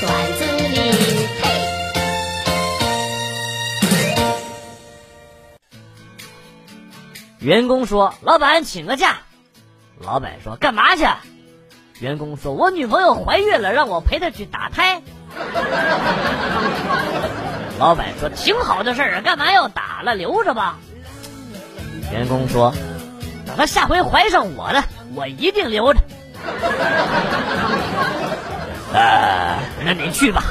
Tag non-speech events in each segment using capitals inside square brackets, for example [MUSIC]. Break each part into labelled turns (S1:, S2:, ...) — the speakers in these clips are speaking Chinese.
S1: 段子里。员工说：“老板，请个假。”老板说：“干嘛去？”员工说：“我女朋友怀孕了，让我陪她去打胎。” [LAUGHS] 老板说：“挺好的事儿，干嘛要打了？留着吧。”员工说：“等她下回怀上我了，我一定留着。”呃，那你去吧。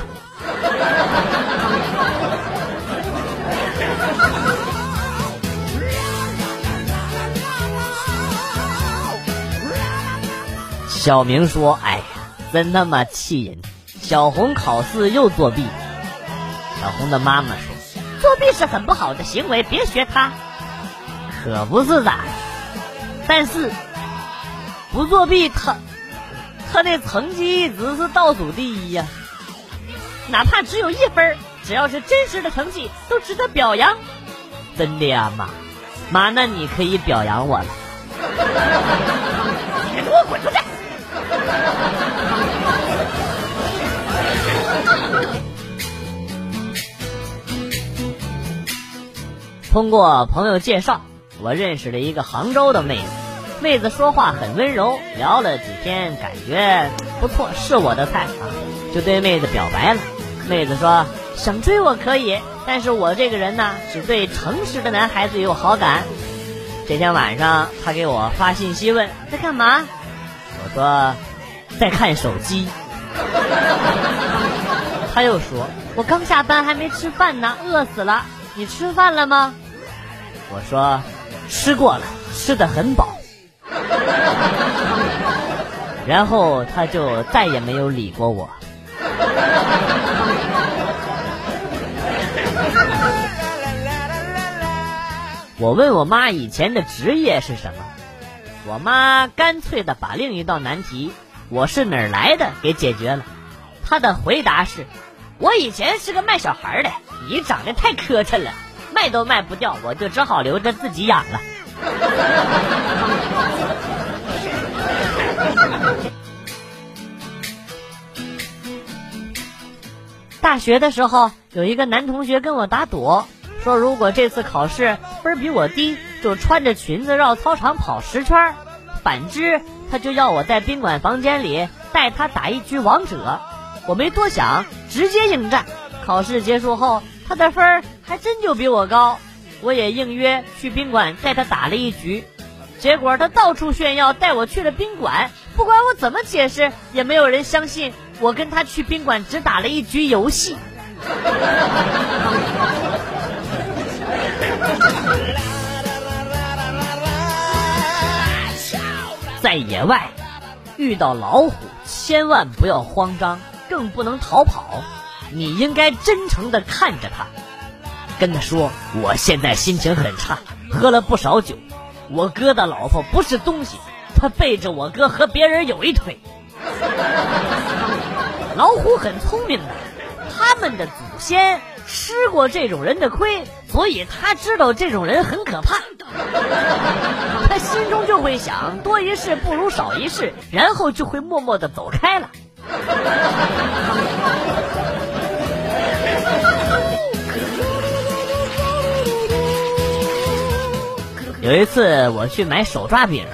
S1: 小明说：“哎呀，真他妈气人！小红考试又作弊。”小红的妈妈说：“作弊是很不好的行为，别学他。”可不是咋？但是不作弊，他他他的成绩一直是倒数第一呀。哪怕只有一分，只要是真实的成绩，都值得表扬。真的呀，妈，妈，那你可以表扬我了。你给我滚出去！通过朋友介绍，我认识了一个杭州的妹子。妹子说话很温柔，聊了几天，感觉不错，是我的菜啊，就对妹子表白了。妹子说想追我可以，但是我这个人呢，只对诚实的男孩子有好感。这天晚上，她给我发信息问在干嘛，我说在看手机。他又说我刚下班还没吃饭呢，饿死了。你吃饭了吗？我说吃过了，吃的很饱。然后他就再也没有理过我。我问我妈以前的职业是什么，我妈干脆的把另一道难题“我是哪儿来的”给解决了。她的回答是：“我以前是个卖小孩的，你长得太磕碜了，卖都卖不掉，我就只好留着自己养了。”大学的时候，有一个男同学跟我打赌，说如果这次考试分比我低，就穿着裙子绕操场跑十圈；反之，他就要我在宾馆房间里带他打一局王者。我没多想，直接应战。考试结束后，他的分还真就比我高，我也应约去宾馆带他打了一局。结果他到处炫耀带我去了宾馆，不管我怎么解释，也没有人相信。我跟他去宾馆只打了一局游戏，在野外遇到老虎，千万不要慌张，更不能逃跑，你应该真诚的看着他，跟他说：“我现在心情很差，喝了不少酒，我哥的老婆不是东西，她背着我哥和别人有一腿。”老虎很聪明的，他们的祖先吃过这种人的亏，所以他知道这种人很可怕。[LAUGHS] 他心中就会想，多一事不如少一事，然后就会默默的走开了。[LAUGHS] 有一次我去买手抓饼。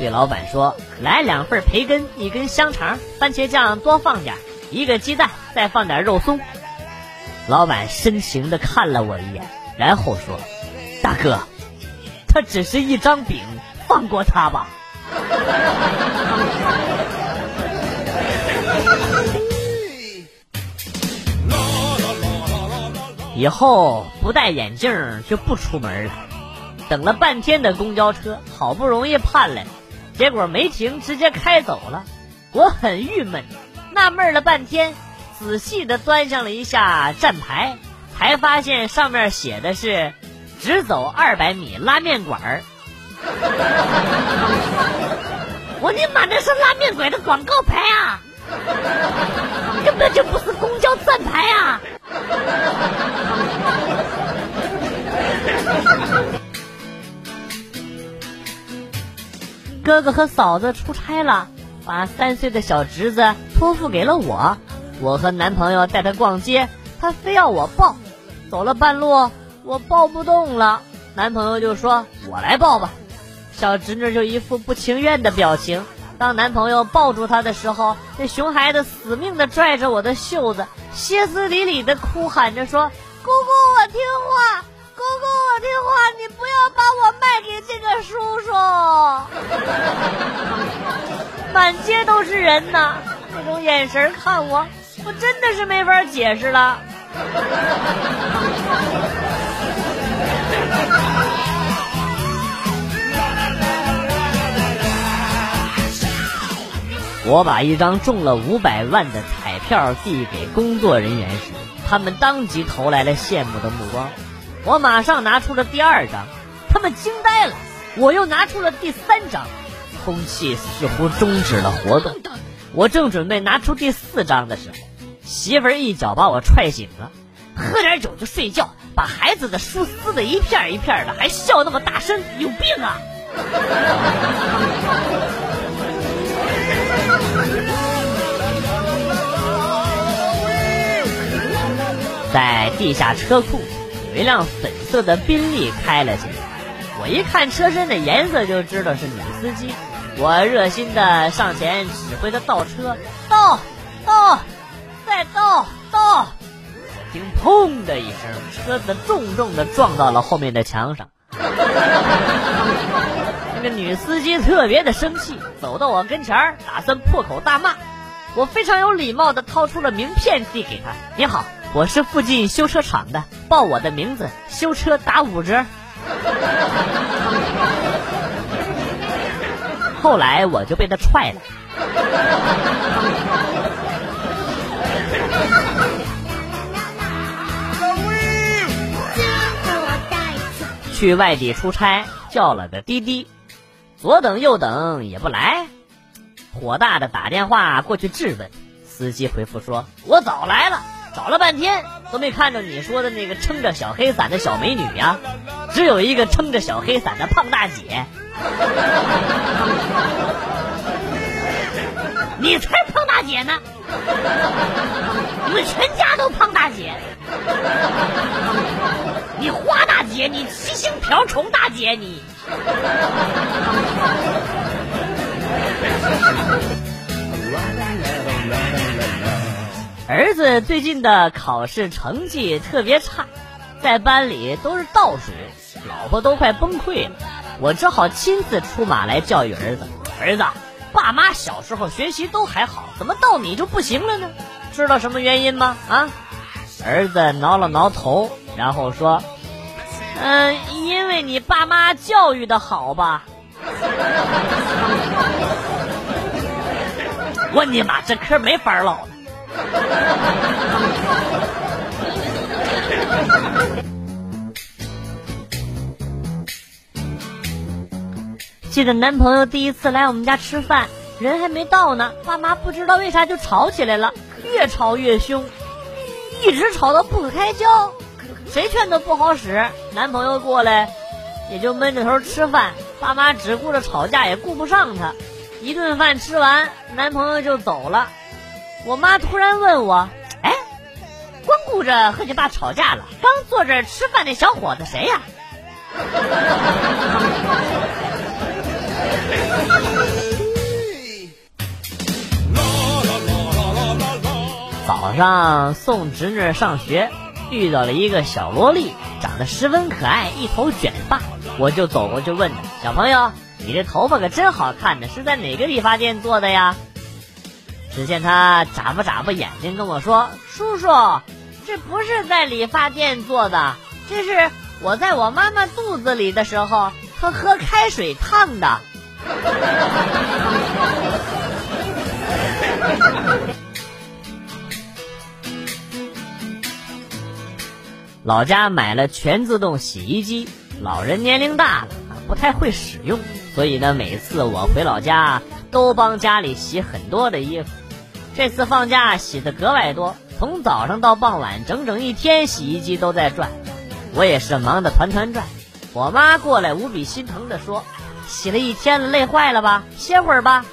S1: 对老板说：“来两份培根，一根香肠，番茄酱多放点，一个鸡蛋，再放点肉松。”老板深情的看了我一眼，然后说：“大哥，他只是一张饼，放过他吧。以后不戴眼镜就不出门了。等了半天的公交车，好不容易盼来。”结果没停，直接开走了，我很郁闷，纳闷了半天，仔细的端详了一下站牌，才发现上面写的是“直走二百米拉面馆儿”。[LAUGHS] 我你妈，那是拉面馆的广告牌啊，根本就不是公交站牌啊！哥哥和嫂子出差了，把三岁的小侄子托付给了我。我和男朋友带他逛街，他非要我抱。走了半路，我抱不动了，男朋友就说：“我来抱吧。”小侄女就一副不情愿的表情。当男朋友抱住她的时候，那熊孩子死命的拽着我的袖子，歇斯底里的哭喊着说：“姑姑，我听话，这个叔叔。”满街都是人呐，那种眼神看我，我真的是没法解释了。我把一张中了五百万的彩票递给工作人员时，他们当即投来了羡慕的目光。我马上拿出了第二张，他们惊呆了。我又拿出了第三张，空气似乎终止了活动。[LAUGHS] 我正准备拿出第四张的时候，媳妇儿一脚把我踹醒了。喝点酒就睡觉，把孩子的书撕的一片一片的，还笑那么大声，有病啊！[LAUGHS] 在地下车库，有一辆粉色的宾利开了进来。一看车身的颜色就知道是女司机。我热心的上前指挥她倒车，倒，倒，再倒，倒。听“砰”的一声，车子重重的撞到了后面的墙上。那个女司机特别的生气，走到我跟前儿，打算破口大骂。我非常有礼貌的掏出了名片递给她：“你好。”我是附近修车厂的，报我的名字，修车打五折。后来我就被他踹了。[LAUGHS] 去外地出差，叫了个滴滴，左等右等也不来，火大的打电话过去质问，司机回复说：“我早来了。”找了半天都没看着你说的那个撑着小黑伞的小美女呀，只有一个撑着小黑伞的胖大姐。你才胖大姐呢！你们全家都胖大姐。你花大姐，你七星瓢虫大姐，你。儿子最近的考试成绩特别差，在班里都是倒数，老婆都快崩溃了。我只好亲自出马来教育儿子。儿子，爸妈小时候学习都还好，怎么到你就不行了呢？知道什么原因吗？啊？儿子挠了挠头，然后说：“嗯，因为你爸妈教育的好吧。[LAUGHS] ”我尼玛，这嗑没法唠了。记得男朋友第一次来我们家吃饭，人还没到呢，爸妈不知道为啥就吵起来了，越吵越凶，一直吵到不可开交，谁劝都不好使。男朋友过来，也就闷着头吃饭，爸妈只顾着吵架，也顾不上他。一顿饭吃完，男朋友就走了。我妈突然问我：“哎，光顾着和你爸吵架了，刚坐这儿吃饭那小伙子谁呀？” [LAUGHS] 早上送侄女上学，遇到了一个小萝莉，长得十分可爱，一头卷发，我就走过去问她：“小朋友，你这头发可真好看呢，是在哪个理发店做的呀？”只见他眨巴眨巴眼睛跟我说：“叔叔，这不是在理发店做的，这是我在我妈妈肚子里的时候，她喝开水烫的。”老家买了全自动洗衣机，老人年龄大了，不太会使用，所以呢，每次我回老家都帮家里洗很多的衣服。这次放假洗的格外多，从早上到傍晚，整整一天洗衣机都在转，我也是忙得团团转。我妈过来无比心疼地说：“洗了一天了，累坏了吧？歇会儿吧。”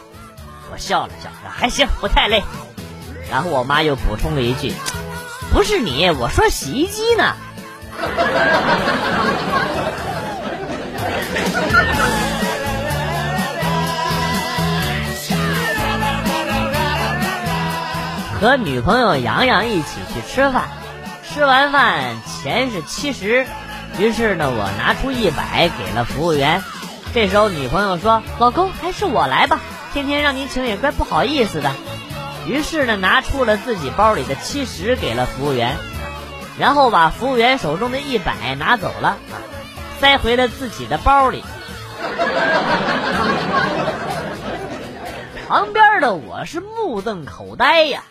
S1: 我笑了笑，还行，不太累。然后我妈又补充了一句：“不是你，我说洗衣机呢。” [LAUGHS] 和女朋友洋洋一起去吃饭吃完饭钱是七十于是呢我拿出一百给了服务员。这时候女朋友说老公还是我来吧天天让你请也怪不好意思的。于是呢拿出了自己包里的七十给了服务员。然后把服务员手中的一百拿走了，塞回了自己的包里。[LAUGHS] 旁边的我是目瞪口呆呀，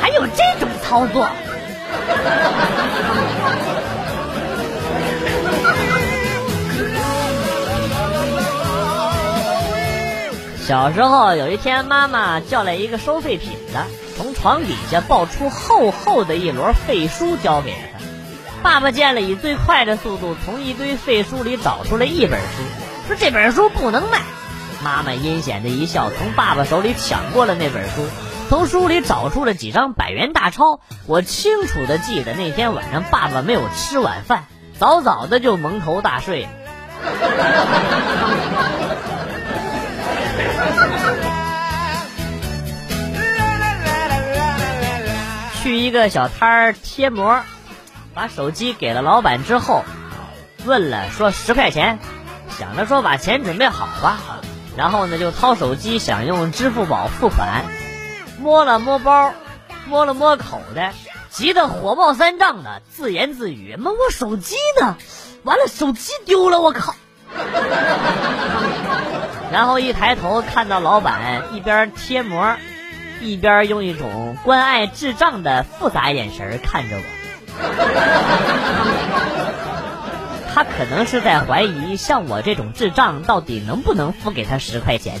S2: 还有这种操作？
S1: 小时候有一天，妈妈叫来一个收废品的，从床底下抱出厚厚的一摞废书交给了他。爸爸见了，以最快的速度从一堆废书里找出了一本书，说这本书不能卖。妈妈阴险的一笑，从爸爸手里抢过了那本书，从书里找出了几张百元大钞。我清楚的记得那天晚上，爸爸没有吃晚饭，早早的就蒙头大睡。去一个小摊儿贴膜，把手机给了老板之后，问了说十块钱，想着说把钱准备好吧，然后呢就掏手机想用支付宝付款，摸了摸包，摸了摸口袋，急得火冒三丈的自言自语：“摸我手机呢？完了，手机丢了，我靠！” [LAUGHS] 然后一抬头看到老板一边贴膜。一边用一种关爱智障的复杂眼神看着我，他可能是在怀疑，像我这种智障到底能不能付给他十块钱。